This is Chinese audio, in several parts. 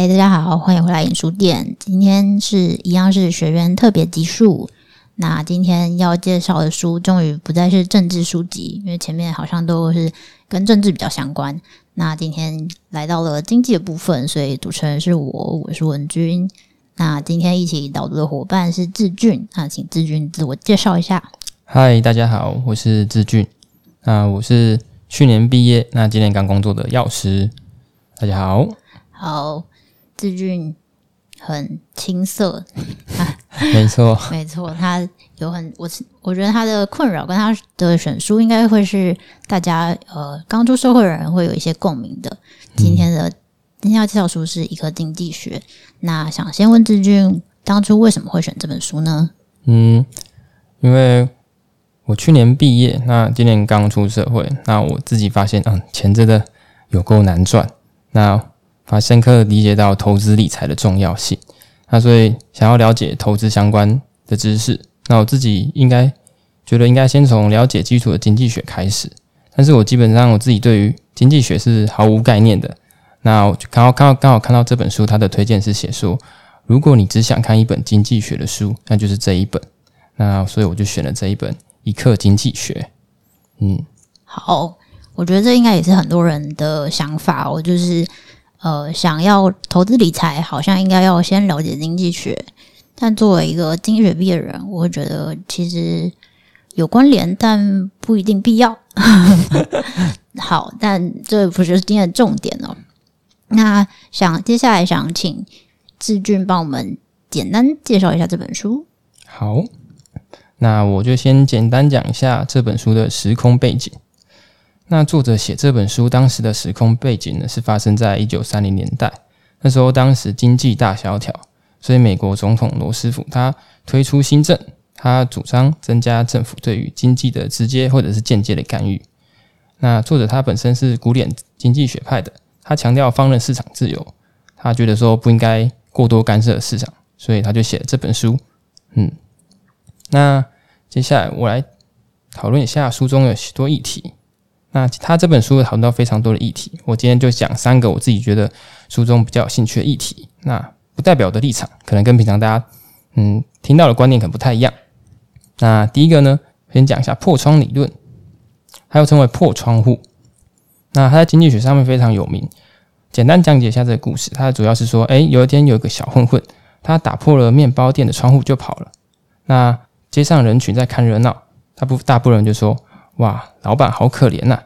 嗨，大家好，欢迎回来影书店。今天是一样是学员特别集数。那今天要介绍的书，终于不再是政治书籍，因为前面好像都是跟政治比较相关。那今天来到了经济的部分，所以主持人是我，我是文君。那今天一起导读的伙伴是志俊，那请志俊自我介绍一下。嗨，大家好，我是志俊。那我是去年毕业，那今年刚工作的药师。大家好。好，志俊很青涩，没错，没错，他有很我我觉得他的困扰跟他的选书应该会是大家呃刚出社会的人会有一些共鸣的。今天的、嗯、今天要介绍书是《一课经济学》，那想先问志俊，当初为什么会选这本书呢？嗯，因为我去年毕业，那今年刚出社会，那我自己发现，嗯，钱真的有够难赚，那。把深刻理解到投资理财的重要性，那所以想要了解投资相关的知识，那我自己应该觉得应该先从了解基础的经济学开始。但是我基本上我自己对于经济学是毫无概念的。那我刚好刚好刚好看到这本书，它的推荐是写说，如果你只想看一本经济学的书，那就是这一本。那所以我就选了这一本《一课经济学》。嗯，好，我觉得这应该也是很多人的想法。我就是。呃，想要投资理财，好像应该要先了解经济学。但作为一个经济学毕业的人，我会觉得其实有关联，但不一定必要。好，但这不是今天的重点哦。那想接下来想请志俊帮我们简单介绍一下这本书。好，那我就先简单讲一下这本书的时空背景。那作者写这本书当时的时空背景呢，是发生在一九三零年代。那时候，当时经济大萧条，所以美国总统罗斯福他推出新政，他主张增加政府对于经济的直接或者是间接的干预。那作者他本身是古典经济学派的，他强调放任市场自由，他觉得说不应该过多干涉市场，所以他就写了这本书。嗯，那接下来我来讨论一下书中有许多议题。那他这本书讨论到非常多的议题，我今天就讲三个我自己觉得书中比较有兴趣的议题。那不代表我的立场，可能跟平常大家嗯听到的观念可能不太一样。那第一个呢，先讲一下破窗理论，还有称为破窗户。那他在经济学上面非常有名。简单讲解一下这个故事，它主要是说，诶，有一天有一个小混混，他打破了面包店的窗户就跑了。那街上人群在看热闹，他不大部分人就说。哇，老板好可怜呐、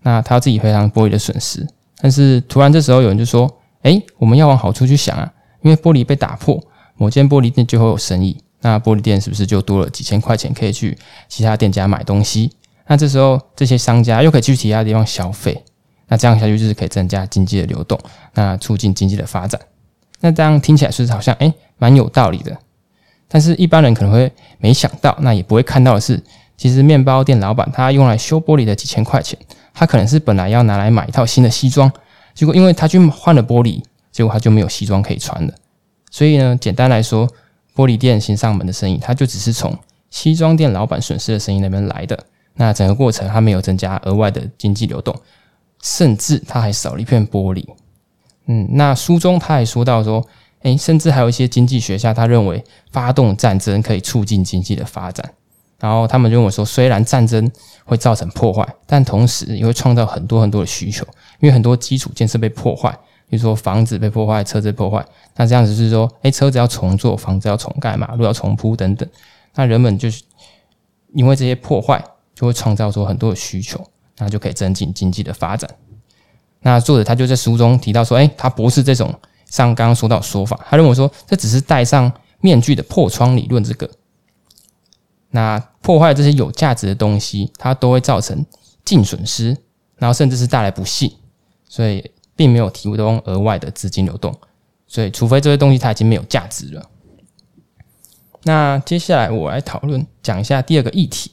那他要自己赔偿玻璃的损失，但是突然这时候有人就说：“诶，我们要往好处去想啊，因为玻璃被打破，某间玻璃店就会有生意，那玻璃店是不是就多了几千块钱可以去其他店家买东西？那这时候这些商家又可以去其他地方消费，那这样下去就是可以增加经济的流动，那促进经济的发展。那这样听起来是好像诶蛮有道理的，但是一般人可能会没想到，那也不会看到的是。”其实面包店老板他用来修玻璃的几千块钱，他可能是本来要拿来买一套新的西装，结果因为他去换了玻璃，结果他就没有西装可以穿了。所以呢，简单来说，玻璃店新上门的生意，他就只是从西装店老板损失的生意那边来的。那整个过程他没有增加额外的经济流动，甚至他还少了一片玻璃。嗯，那书中他还说到说，诶，甚至还有一些经济学家他认为发动战争可以促进经济的发展。然后他们认为说，虽然战争会造成破坏，但同时也会创造很多很多的需求，因为很多基础建设被破坏，比如说房子被破坏、车子破坏，那这样子是说，诶，车子要重做，房子要重盖，马路要重铺等等，那人们就是因为这些破坏，就会创造出很多的需求，那就可以增进经济的发展。那作者他就在书中提到说，诶，他不是这种像刚刚说到说法，他认为说，这只是戴上面具的破窗理论，这个。那破坏这些有价值的东西，它都会造成净损失，然后甚至是带来不幸，所以并没有提供额外的资金流动。所以，除非这些东西它已经没有价值了。那接下来我来讨论讲一下第二个议题，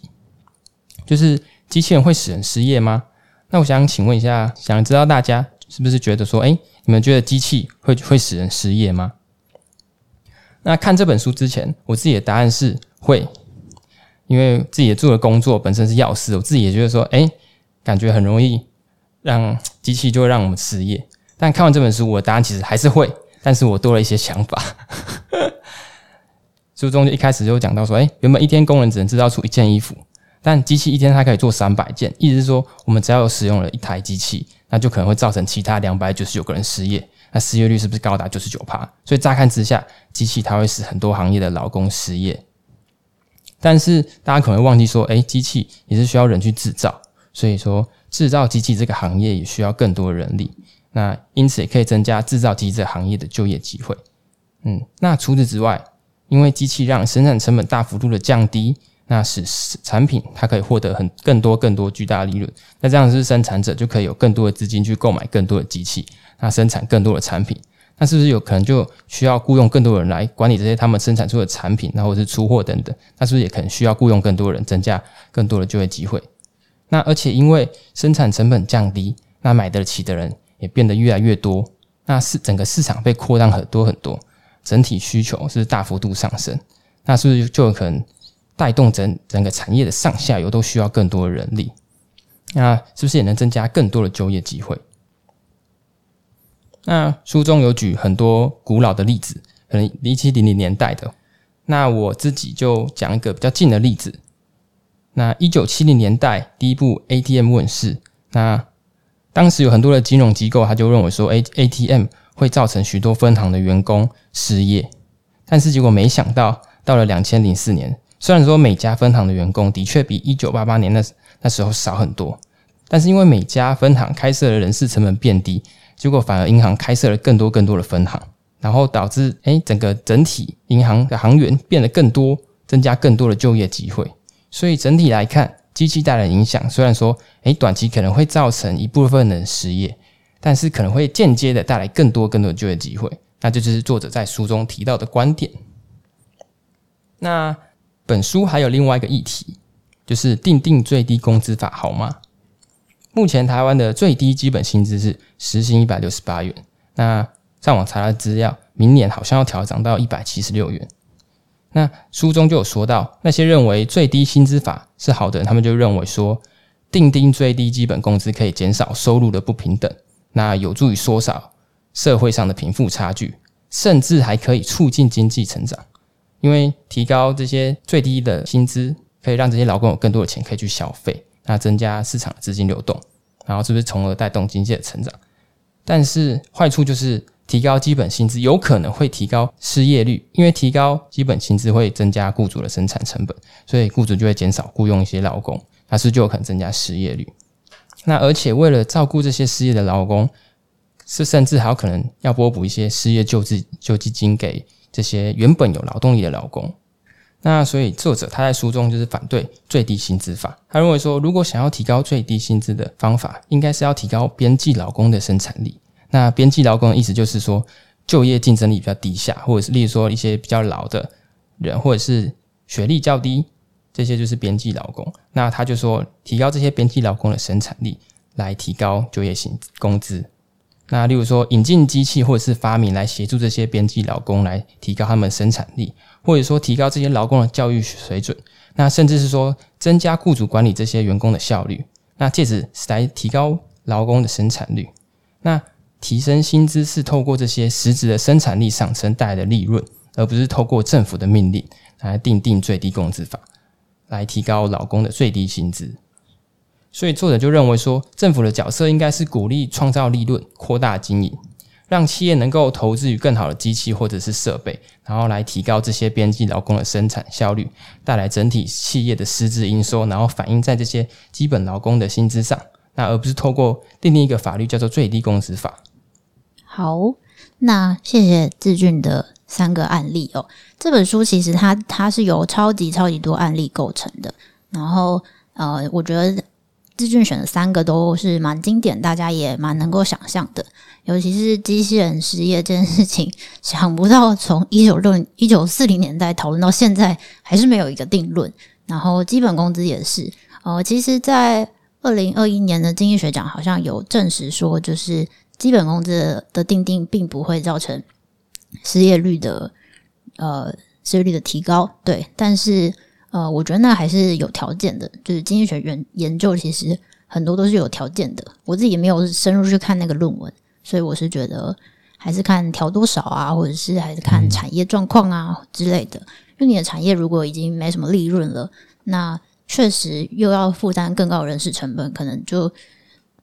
就是机器人会使人失业吗？那我想请问一下，想知道大家是不是觉得说，诶，你们觉得机器会会使人失业吗？那看这本书之前，我自己的答案是会。因为自己也做的工作本身是药师，我自己也觉得说，哎，感觉很容易让机器就会让我们失业。但看完这本书，我的答案其实还是会。但是我多了一些想法。书中就一开始就讲到说，诶，原本一天工人只能制造出一件衣服，但机器一天它可以做三百件，意思是说，我们只要有使用了一台机器，那就可能会造成其他两百九十九个人失业，那失业率是不是高达九十九趴？所以乍看之下，机器它会使很多行业的劳工失业。但是大家可能会忘记说，诶，机器也是需要人去制造，所以说制造机器这个行业也需要更多的人力，那因此也可以增加制造机这行业的就业机会。嗯，那除此之外，因为机器让生产成本大幅度的降低，那使产品它可以获得很更多更多巨大利润。那这样是生产者就可以有更多的资金去购买更多的机器，那生产更多的产品。那是不是有可能就需要雇佣更多人来管理这些他们生产出的产品，然后是出货等等？那是不是也可能需要雇佣更多人，增加更多的就业机会？那而且因为生产成本降低，那买得起的人也变得越来越多，那是整个市场被扩张很多很多。整体需求是大幅度上升，那是不是就有可能带动整整个产业的上下游都需要更多的人力？那是不是也能增加更多的就业机会？那书中有举很多古老的例子，可能一七零零年代的。那我自己就讲一个比较近的例子。那一九七零年代第一部 ATM 问世，那当时有很多的金融机构，他就认为说，A ATM。会造成许多分行的员工失业，但是结果没想到，到了两千零四年，虽然说每家分行的员工的确比一九八八年那那时候少很多，但是因为每家分行开设的人事成本变低，结果反而银行开设了更多更多的分行，然后导致诶整个整体银行的行员变得更多，增加更多的就业机会。所以整体来看，机器带来的影响，虽然说诶短期可能会造成一部分人失业。但是可能会间接的带来更多更多的就业机会，那这就是作者在书中提到的观点。那本书还有另外一个议题，就是定定最低工资法好吗？目前台湾的最低基本薪资是时薪一百六十八元，那上网查了资料，明年好像要调涨到一百七十六元。那书中就有说到，那些认为最低薪资法是好的人，他们就认为说，订定最低基本工资可以减少收入的不平等。那有助于缩小社会上的贫富差距，甚至还可以促进经济成长。因为提高这些最低的薪资，可以让这些劳工有更多的钱可以去消费，那增加市场的资金流动，然后是不是从而带动经济的成长？但是坏处就是提高基本薪资有可能会提高失业率，因为提高基本薪资会增加雇主的生产成本，所以雇主就会减少雇佣一些劳工，那是就有可能增加失业率。那而且为了照顾这些失业的劳工，是甚至还有可能要拨补一些失业救济救济金给这些原本有劳动力的劳工。那所以作者他在书中就是反对最低薪资法。他认为说，如果想要提高最低薪资的方法，应该是要提高边际劳工的生产力。那边际劳工的意思就是说，就业竞争力比较低下，或者是例如说一些比较老的人，或者是学历较低。这些就是边际劳工，那他就说提高这些边际劳工的生产力，来提高就业薪工资。那例如说引进机器或者是发明来协助这些边际劳工来提高他们生产力，或者说提高这些劳工的教育水准，那甚至是说增加雇主管理这些员工的效率，那借此来提高劳工的生产率。那提升薪资是透过这些实质的生产力上升带来的利润，而不是透过政府的命令来订定最低工资法。来提高劳工的最低薪资，所以作者就认为说，政府的角色应该是鼓励创造利润、扩大经营，让企业能够投资于更好的机器或者是设备，然后来提高这些边际劳工的生产效率，带来整体企业的实质营收，然后反映在这些基本劳工的薪资上，那而不是透过订定一个法律叫做最低工资法。好，那谢谢志俊的。三个案例哦，这本书其实它它是由超级超级多案例构成的。然后呃，我觉得智俊选的三个都是蛮经典，大家也蛮能够想象的。尤其是机器人失业这件事情，想不到从一九六一九四零年代讨论到现在，还是没有一个定论。然后基本工资也是，呃，其实，在二零二一年的经济学奖好像有证实说，就是基本工资的定定并不会造成。失业率的呃，失业率的提高，对，但是呃，我觉得那还是有条件的。就是经济学研研究，其实很多都是有条件的。我自己也没有深入去看那个论文，所以我是觉得还是看调多少啊，或者是还是看产业状况啊之类的。因为你的产业如果已经没什么利润了，那确实又要负担更高的人事成本，可能就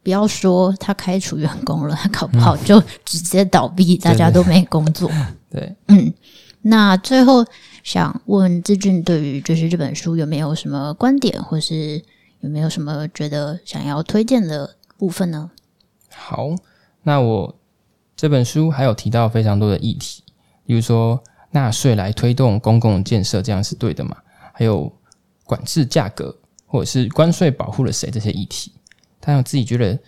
不要说他开除员工了，他搞不好就直接倒闭，嗯、大家都没工作。对，嗯。那最后想问志俊，对于就是这本书有没有什么观点，或是有没有什么觉得想要推荐的部分呢？好，那我这本书还有提到非常多的议题，比如说纳税来推动公共建设，这样是对的吗？还有管制价格，或者是关税保护了谁这些议题，他让自己觉得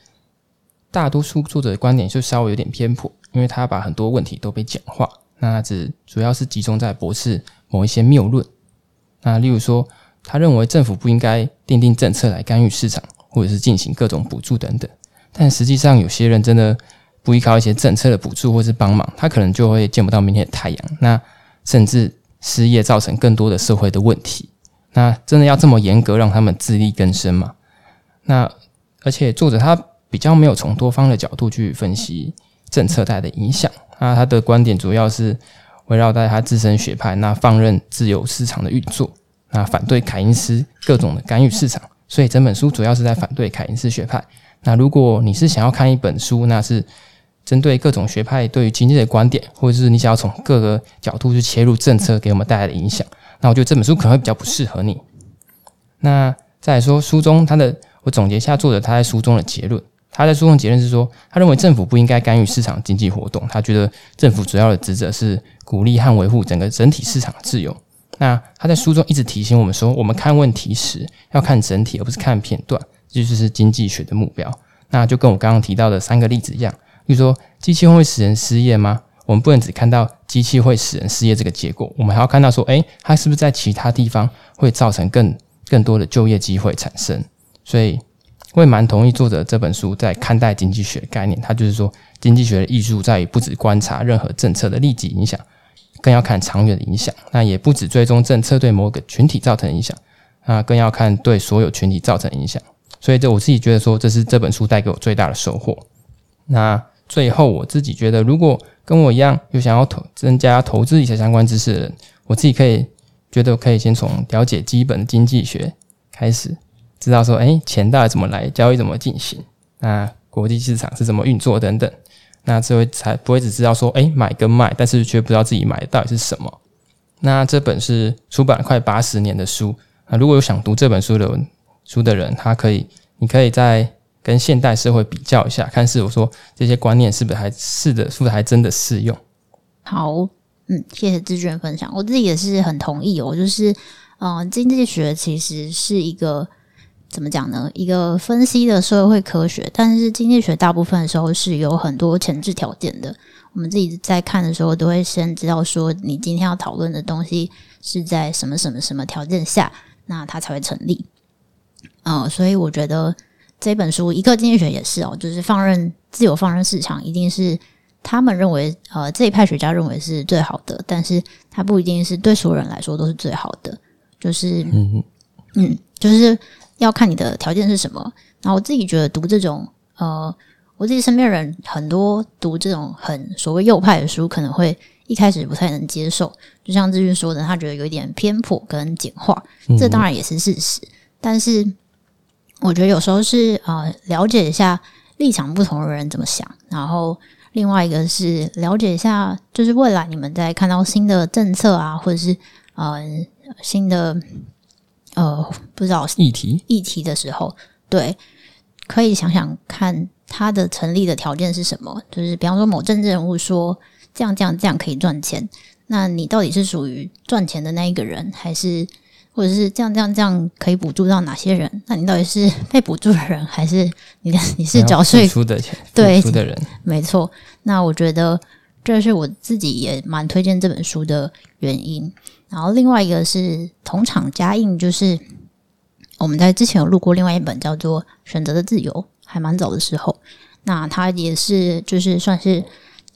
大多数作者的观点就稍微有点偏颇，因为他把很多问题都被简化。那只主要是集中在驳斥某一些谬论。那例如说，他认为政府不应该订定政策来干预市场，或者是进行各种补助等等。但实际上，有些人真的不依靠一些政策的补助或是帮忙，他可能就会见不到明天的太阳。那甚至失业，造成更多的社会的问题。那真的要这么严格让他们自力更生吗？那而且作者他比较没有从多方的角度去分析政策带来的影响。那他的观点主要是围绕在他自身学派，那放任自由市场的运作，那反对凯因斯各种的干预市场，所以整本书主要是在反对凯因斯学派。那如果你是想要看一本书，那是针对各种学派对于经济的观点，或者是你想要从各个角度去切入政策给我们带来的影响，那我觉得这本书可能会比较不适合你。那再说书中他的，我总结一下作者他在书中的结论。他在书中结论是说，他认为政府不应该干预市场经济活动。他觉得政府主要的职责是鼓励和维护整个整体市场的自由。那他在书中一直提醒我们说，我们看问题时要看整体，而不是看片段，这就是经济学的目标。那就跟我刚刚提到的三个例子一样，比如说机器会使人失业吗？我们不能只看到机器会使人失业这个结果，我们还要看到说，诶，它是不是在其他地方会造成更更多的就业机会产生？所以。我也蛮同意作者这本书在看待经济学概念，他就是说，经济学的艺术在于不只观察任何政策的立即影响，更要看长远的影响。那也不止追踪政策对某个群体造成影响，那更要看对所有群体造成影响。所以，这我自己觉得说，这是这本书带给我最大的收获。那最后，我自己觉得，如果跟我一样有想要投增加投资一些相关知识的人，我自己可以觉得可以先从了解基本经济学开始。知道说，哎，钱到底怎么来，交易怎么进行，那国际市场是怎么运作等等，那这会才不会只知道说，哎，买跟卖，但是却不知道自己买的到底是什么。那这本是出版快八十年的书，那如果有想读这本书的书的人，他可以，你可以再跟现代社会比较一下，看是我说这些观念是不是还是的，是不是还真的适用。好，嗯，谢谢志娟分享，我自己也是很同意哦，就是，嗯、呃，经济学其实是一个。怎么讲呢？一个分析的社会科学，但是经济学大部分的时候是有很多前置条件的。我们自己在看的时候，都会先知道说，你今天要讨论的东西是在什么什么什么条件下，那它才会成立。嗯、呃，所以我觉得这本书《一个经济学》也是哦，就是放任自由放任市场，一定是他们认为呃这一派学家认为是最好的，但是它不一定是对所有人来说都是最好的。就是嗯嗯，就是。要看你的条件是什么。然后我自己觉得读这种呃，我自己身边人很多读这种很所谓右派的书，可能会一开始不太能接受。就像志俊说的，他觉得有一点偏颇跟简化，这当然也是事实。但是我觉得有时候是呃，了解一下立场不同的人怎么想，然后另外一个是了解一下，就是未来你们在看到新的政策啊，或者是呃新的。呃，不知道议题议题的时候，对，可以想想看它的成立的条件是什么。就是比方说，某政治人物说这样这样这样可以赚钱，那你到底是属于赚钱的那一个人，还是或者是这样这样这样可以补助到哪些人？那你到底是 被补助的人，还是你的你是缴税出的钱对出的人？没错。那我觉得这是我自己也蛮推荐这本书的原因。然后另外一个是同厂加印，就是我们在之前有录过另外一本叫做《选择的自由》，还蛮早的时候。那他也是就是算是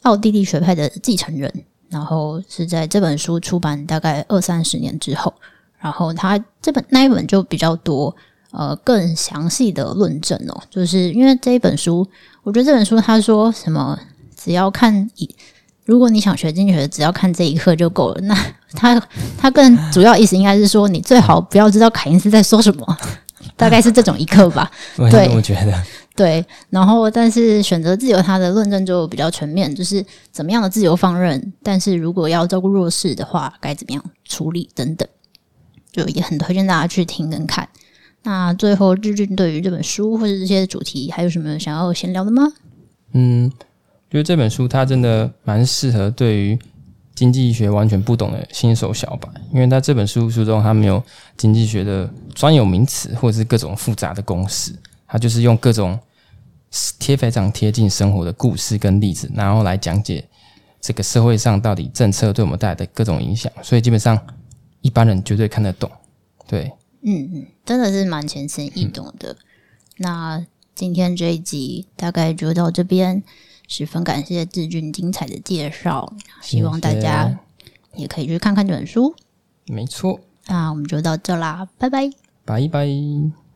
奥地利学派的继承人，然后是在这本书出版大概二三十年之后，然后他这本那一本就比较多呃更详细的论证哦，就是因为这一本书，我觉得这本书他说什么只要看一，如果你想学经济学，只要看这一课就够了。那 他他更主要意思应该是说，你最好不要知道凯恩斯在说什么，大概是这种一课吧。对，我觉得对。然后，但是选择自由，它的论证就比较全面，就是怎么样的自由放任，但是如果要照顾弱势的话，该怎么样处理等等，就也很推荐大家去听跟看。那最后，日俊对于这本书或者这些主题，还有什么想要闲聊的吗？嗯，觉得这本书它真的蛮适合对于经济学完全不懂的新手小白，因为它这本书书中它没有经济学的专有名词或者是各种复杂的公式，它就是用各种贴非常贴近生活的故事跟例子，然后来讲解这个社会上到底政策对我们带来的各种影响，所以基本上一般人绝对看得懂，对。嗯嗯，真的是蛮浅显易懂的。那今天这一集大概就到这边，十分感谢志俊精彩的介绍，希望大家也可以去看看这本书。没错，那我们就到这啦，拜拜，拜拜。